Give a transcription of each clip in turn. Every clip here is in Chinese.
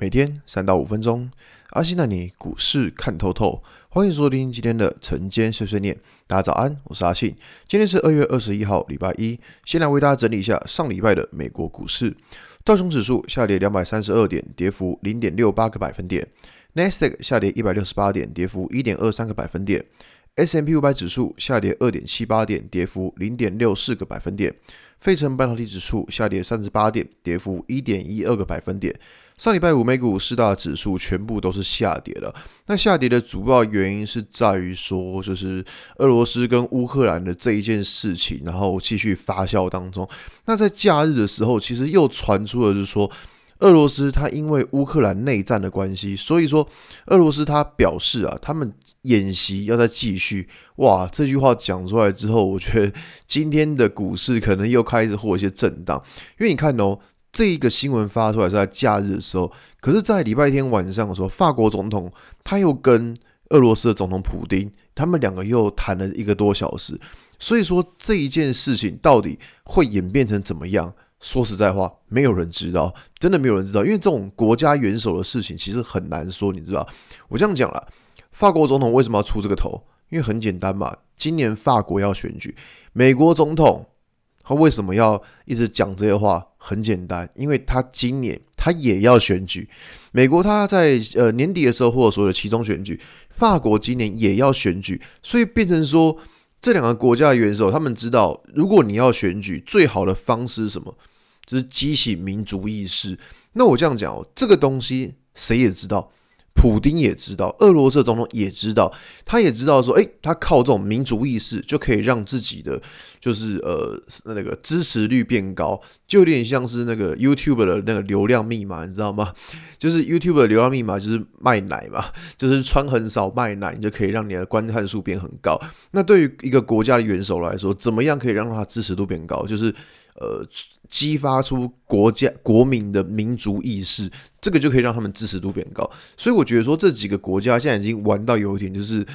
每天三到五分钟，阿信带你股市看透透。欢迎收听今天的晨间碎碎念。大家早安，我是阿信。今天是二月二十一号，礼拜一。先来为大家整理一下上礼拜的美国股市。道琼指数下跌两百三十二点，跌幅零点六八个百分点。纳斯达克下跌一百六十八点，跌幅一点二三个百分点。S M P 五百指数下跌二点七八点，跌幅零点六四个百分点。费城半导体指数下跌三十八点，跌幅一点一二个百分点。上礼拜五美股四大指数全部都是下跌的。那下跌的主要原因是在于说，就是俄罗斯跟乌克兰的这一件事情，然后继续发酵当中。那在假日的时候，其实又传出了就是说，俄罗斯他因为乌克兰内战的关系，所以说俄罗斯他表示啊，他们演习要再继续。哇，这句话讲出来之后，我觉得今天的股市可能又开始会有一些震荡，因为你看哦。这一个新闻发出来是在假日的时候，可是，在礼拜天晚上的时候，法国总统他又跟俄罗斯的总统普丁，他们两个又谈了一个多小时。所以说，这一件事情到底会演变成怎么样？说实在话，没有人知道，真的没有人知道，因为这种国家元首的事情其实很难说，你知道？我这样讲了，法国总统为什么要出这个头？因为很简单嘛，今年法国要选举，美国总统。他为什么要一直讲这些话？很简单，因为他今年他也要选举。美国他在呃年底的时候，或者说的期中选举，法国今年也要选举，所以变成说这两个国家的元首，他们知道，如果你要选举，最好的方式是什么？就是激起民族意识。那我这样讲哦，这个东西谁也知道。普丁也知道，俄罗斯总统也知道，他也知道说，诶，他靠这种民族意识就可以让自己的就是呃那个支持率变高，就有点像是那个 YouTube 的那个流量密码，你知道吗？就是 YouTube 的流量密码就是卖奶嘛，就是穿很少卖奶，你就可以让你的观看数变很高。那对于一个国家的元首来说，怎么样可以让他支持度变高？就是。呃，激发出国家国民的民族意识，这个就可以让他们支持度变高。所以我觉得说，这几个国家现在已经玩到有一点就是，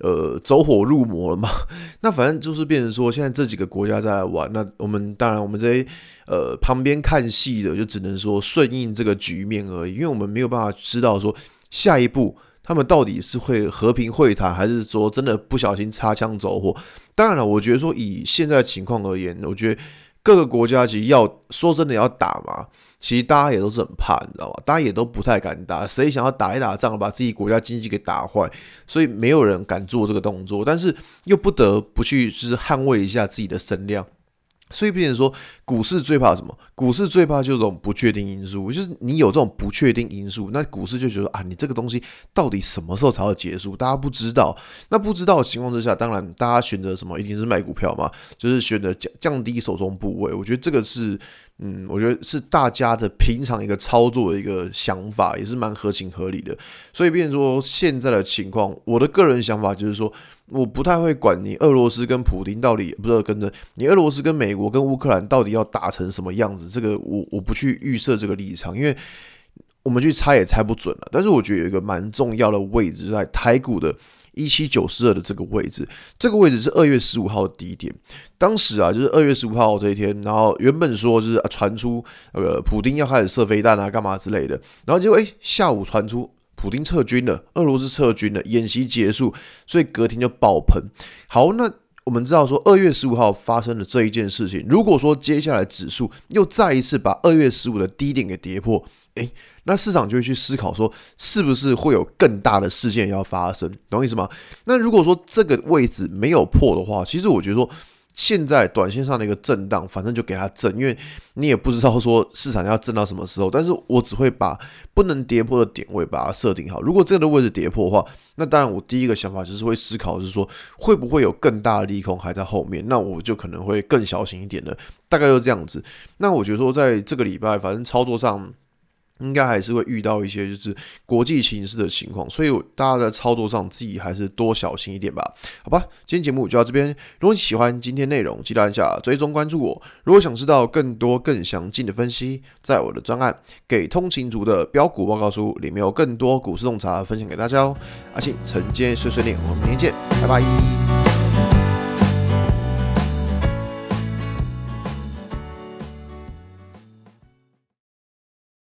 呃，走火入魔了嘛。那反正就是变成说，现在这几个国家在玩，那我们当然我们这些呃旁边看戏的，就只能说顺应这个局面而已，因为我们没有办法知道说下一步他们到底是会和平会谈，还是说真的不小心擦枪走火。当然了，我觉得说以现在的情况而言，我觉得。各个国家其实要说真的要打嘛，其实大家也都是很怕，你知道吧？大家也都不太敢打，谁想要打一打仗，把自己国家经济给打坏，所以没有人敢做这个动作，但是又不得不去就是捍卫一下自己的声量。所以，变成说，股市最怕什么？股市最怕就是这种不确定因素，就是你有这种不确定因素，那股市就觉得啊，你这个东西到底什么时候才会结束？大家不知道。那不知道的情况之下，当然大家选择什么，一定是卖股票嘛，就是选择降降低手中部位。我觉得这个是，嗯，我觉得是大家的平常一个操作的一个想法，也是蛮合情合理的。所以，变成说现在的情况，我的个人想法就是说。我不太会管你俄罗斯跟普丁到底不是跟着你俄罗斯跟美国跟乌克兰到底要打成什么样子，这个我我不去预设这个立场，因为我们去猜也猜不准了。但是我觉得有一个蛮重要的位置在台股的一七九四二的这个位置，这个位置是二月十五号的低点。当时啊，就是二月十五号这一天，然后原本说是传出呃普丁要开始射飞弹啊干嘛之类的，然后结果诶下午传出。普丁撤军了，俄罗斯撤军了，演习结束，所以隔天就爆棚。好，那我们知道说二月十五号发生的这一件事情，如果说接下来指数又再一次把二月十五的低点给跌破，诶，那市场就会去思考说，是不是会有更大的事件要发生？懂我意思吗？那如果说这个位置没有破的话，其实我觉得说。现在短线上的一个震荡，反正就给它震，因为你也不知道说市场要震到什么时候。但是我只会把不能跌破的点位把它设定好。如果这个位置跌破的话，那当然我第一个想法就是会思考，是说会不会有更大的利空还在后面，那我就可能会更小心一点的，大概就这样子。那我觉得说在这个礼拜，反正操作上。应该还是会遇到一些就是国际形势的情况，所以大家在操作上自己还是多小心一点吧。好吧，今天节目就到这边。如果你喜欢今天内容，记得按下追踪关注我。如果想知道更多更详尽的分析，在我的专案《给通勤族的标股报告书》里面有更多股市洞察分享给大家哦。阿信晨间碎碎念，我们明天见，拜拜。